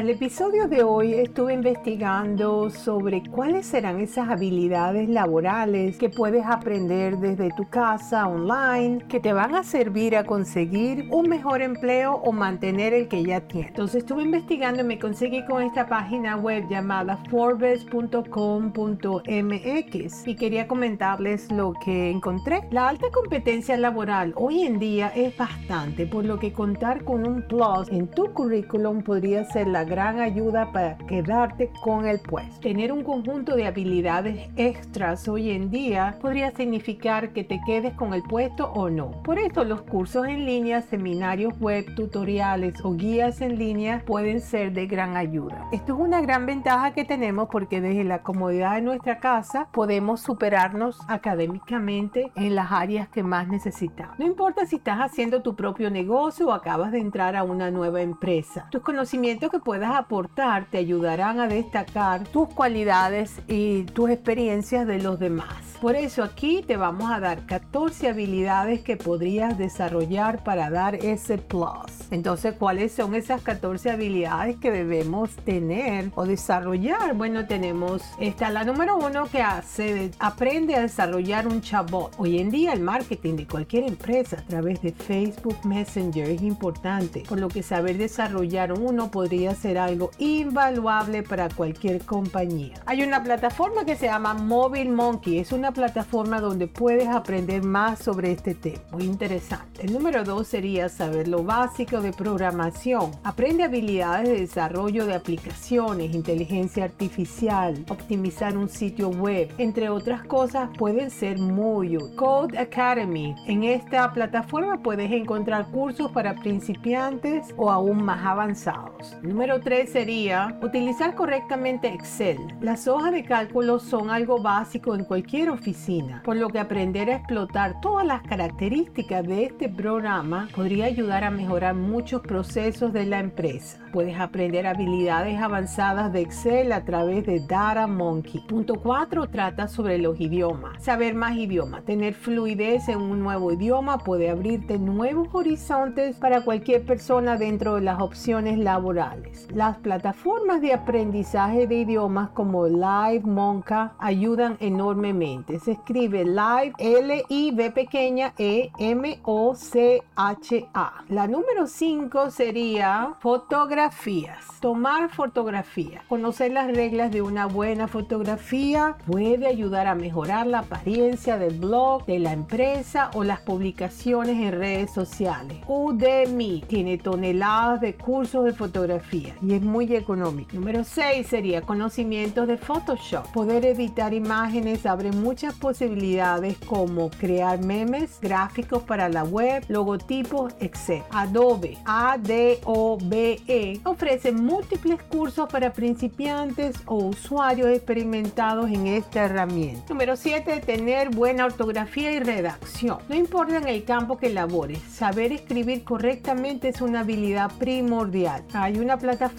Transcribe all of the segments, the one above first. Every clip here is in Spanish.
Para el episodio de hoy estuve investigando sobre cuáles serán esas habilidades laborales que puedes aprender desde tu casa online que te van a servir a conseguir un mejor empleo o mantener el que ya tienes. Entonces estuve investigando y me conseguí con esta página web llamada forbes.com.mx y quería comentarles lo que encontré. La alta competencia laboral hoy en día es bastante, por lo que contar con un plus en tu currículum podría ser la gran ayuda para quedarte con el puesto. Tener un conjunto de habilidades extras hoy en día podría significar que te quedes con el puesto o no. Por eso los cursos en línea, seminarios web, tutoriales o guías en línea pueden ser de gran ayuda. Esto es una gran ventaja que tenemos porque desde la comodidad de nuestra casa podemos superarnos académicamente en las áreas que más necesitamos. No importa si estás haciendo tu propio negocio o acabas de entrar a una nueva empresa. Tus conocimientos que puedas aportar te ayudarán a destacar tus cualidades y tus experiencias de los demás. Por eso aquí te vamos a dar 14 habilidades que podrías desarrollar para dar ese plus. Entonces, ¿cuáles son esas 14 habilidades que debemos tener o desarrollar? Bueno, tenemos esta, la número uno que hace, aprende a desarrollar un chatbot. Hoy en día el marketing de cualquier empresa a través de Facebook Messenger es importante, por lo que saber desarrollar uno podría ser algo invaluable para cualquier compañía. Hay una plataforma que se llama Mobile Monkey, es una plataforma donde puedes aprender más sobre este tema. Muy interesante. El número dos sería saber lo básico de programación. Aprende habilidades de desarrollo de aplicaciones, inteligencia artificial, optimizar un sitio web, entre otras cosas pueden ser muy útiles. Code Academy. En esta plataforma puedes encontrar cursos para principiantes o aún más avanzados. Número 3 sería utilizar correctamente Excel. Las hojas de cálculo son algo básico en cualquier oficina, por lo que aprender a explotar todas las características de este programa podría ayudar a mejorar muchos procesos de la empresa. Puedes aprender habilidades avanzadas de Excel a través de Data Monkey. Punto 4 trata sobre los idiomas. Saber más idiomas, tener fluidez en un nuevo idioma puede abrirte nuevos horizontes para cualquier persona dentro de las opciones laborales. Las plataformas de aprendizaje de idiomas como Live Monka ayudan enormemente. Se escribe Live L I V pequeña E M O C H A. La número 5 sería fotografías. Tomar fotografía. Conocer las reglas de una buena fotografía puede ayudar a mejorar la apariencia del blog, de la empresa o las publicaciones en redes sociales. Udemy tiene toneladas de cursos de fotografía y es muy económico. Número 6 sería conocimientos de Photoshop. Poder editar imágenes abre muchas posibilidades como crear memes, gráficos para la web, logotipos, etc. Adobe, A-D-O-B-E, ofrece múltiples cursos para principiantes o usuarios experimentados en esta herramienta. Número 7. Tener buena ortografía y redacción. No importa en el campo que labores, saber escribir correctamente es una habilidad primordial. Hay una plataforma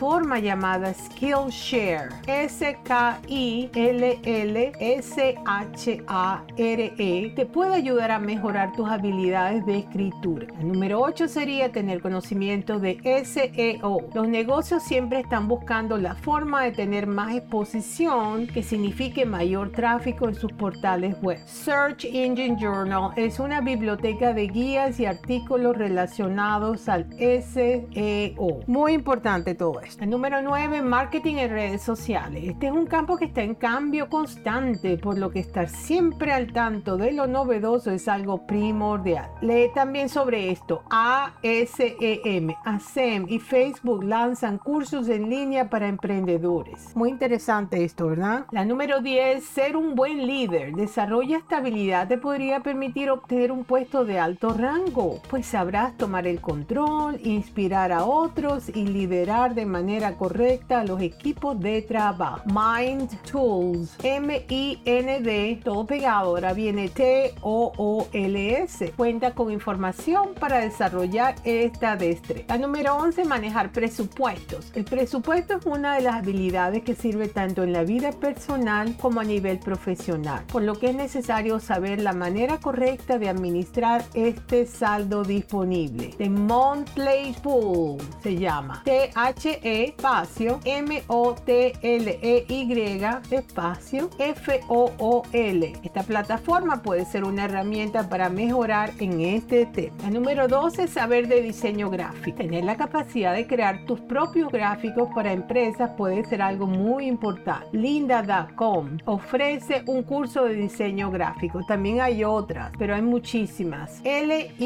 llamada Skillshare, S-K-I-L-L-S-H-A-R-E, te puede ayudar a mejorar tus habilidades de escritura. El número 8 sería tener conocimiento de SEO. Los negocios siempre están buscando la forma de tener más exposición que signifique mayor tráfico en sus portales web. Search Engine Journal es una biblioteca de guías y artículos relacionados al SEO. Muy importante todo esto. El número 9, marketing en redes sociales. Este es un campo que está en cambio constante, por lo que estar siempre al tanto de lo novedoso es algo primordial. Lee también sobre esto. ASEM, ASEM y Facebook lanzan cursos en línea para emprendedores. Muy interesante esto, ¿verdad? La número 10, ser un buen líder. Desarrolla esta habilidad te podría permitir obtener un puesto de alto rango, pues sabrás tomar el control, inspirar a otros y liderar de manera correcta a los equipos de trabajo. Mind Tools, M-I-N-D, todo pegado, ahora viene T-O-O-L ATS. Cuenta con información para desarrollar esta destreza. La número 11, manejar presupuestos. El presupuesto es una de las habilidades que sirve tanto en la vida personal como a nivel profesional, por lo que es necesario saber la manera correcta de administrar este saldo disponible. The Monthly Pool se llama T-H-E espacio M-O-T-L-E-Y espacio F-O-O-L. Esta plataforma puede ser una herramienta para mejorar en este tema. La número 12 es saber de diseño gráfico. Tener la capacidad de crear tus propios gráficos para empresas puede ser algo muy importante. Linda.com ofrece un curso de diseño gráfico. También hay otras, pero hay muchísimas. L-Y-N-D-A.com.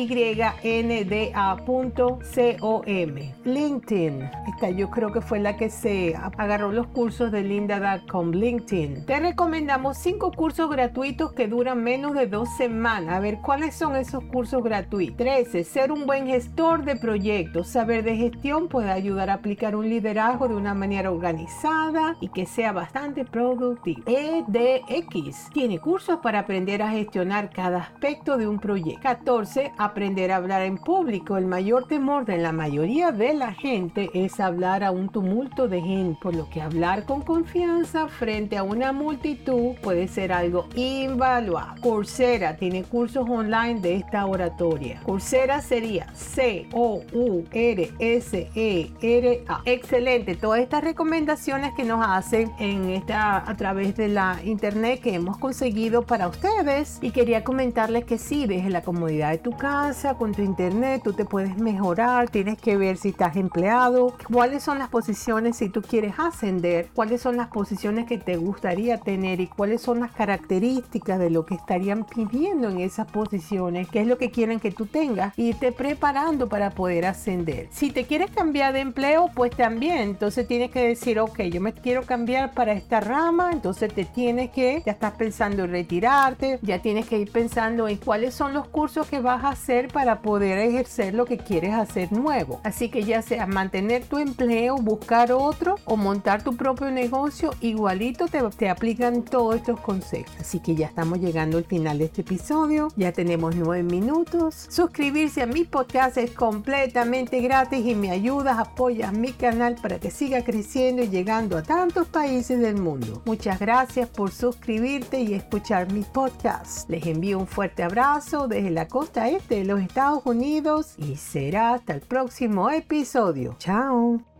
LinkedIn. Esta yo creo que fue la que se agarró los cursos de Linda.com. LinkedIn. Te recomendamos cinco cursos gratuitos que duran menos de dos semanas. A ver, ¿cuáles son esos cursos gratuitos? 13. Ser un buen gestor de proyectos. Saber de gestión puede ayudar a aplicar un liderazgo de una manera organizada y que sea bastante productivo. EDX. Tiene cursos para aprender a gestionar cada aspecto de un proyecto. 14. Aprender a hablar en público. El mayor temor de la mayoría de la gente es hablar a un tumulto de gente, por lo que hablar con confianza frente a una multitud puede ser algo invaluable. Coursera tiene cursos online de esta oratoria. Coursera sería C-O-U-R-S-E-R-A. Excelente, todas estas recomendaciones que nos hacen en esta a través de la internet que hemos conseguido para ustedes y quería comentarles que sí, desde la comodidad de tu casa con tu internet tú te puedes mejorar, tienes que ver si estás empleado, cuáles son las posiciones si tú quieres ascender, cuáles son las posiciones que te gustaría tener y cuáles son las características de lo que estarían pidiendo en esas posiciones, qué es lo que quieren que tú tengas y te preparando para poder ascender. Si te quieres cambiar de empleo, pues también, entonces tienes que decir, ok, yo me quiero cambiar para esta rama, entonces te tienes que, ya estás pensando en retirarte, ya tienes que ir pensando en cuáles son los cursos que vas a hacer para poder ejercer lo que quieres hacer nuevo. Así que ya sea mantener tu empleo, buscar otro o montar tu propio negocio, igualito te, te aplican todos estos consejos. Así que ya estamos llegando al final de este episodio, ya tenemos nueve minutos. Suscribirse a mi podcast es completamente gratis y me ayudas, apoyas mi canal para que siga creciendo y llegando a tantos países del mundo. Muchas gracias por suscribirte y escuchar mis podcasts. Les envío un fuerte abrazo desde la costa este de los Estados Unidos y será hasta el próximo episodio. Chao.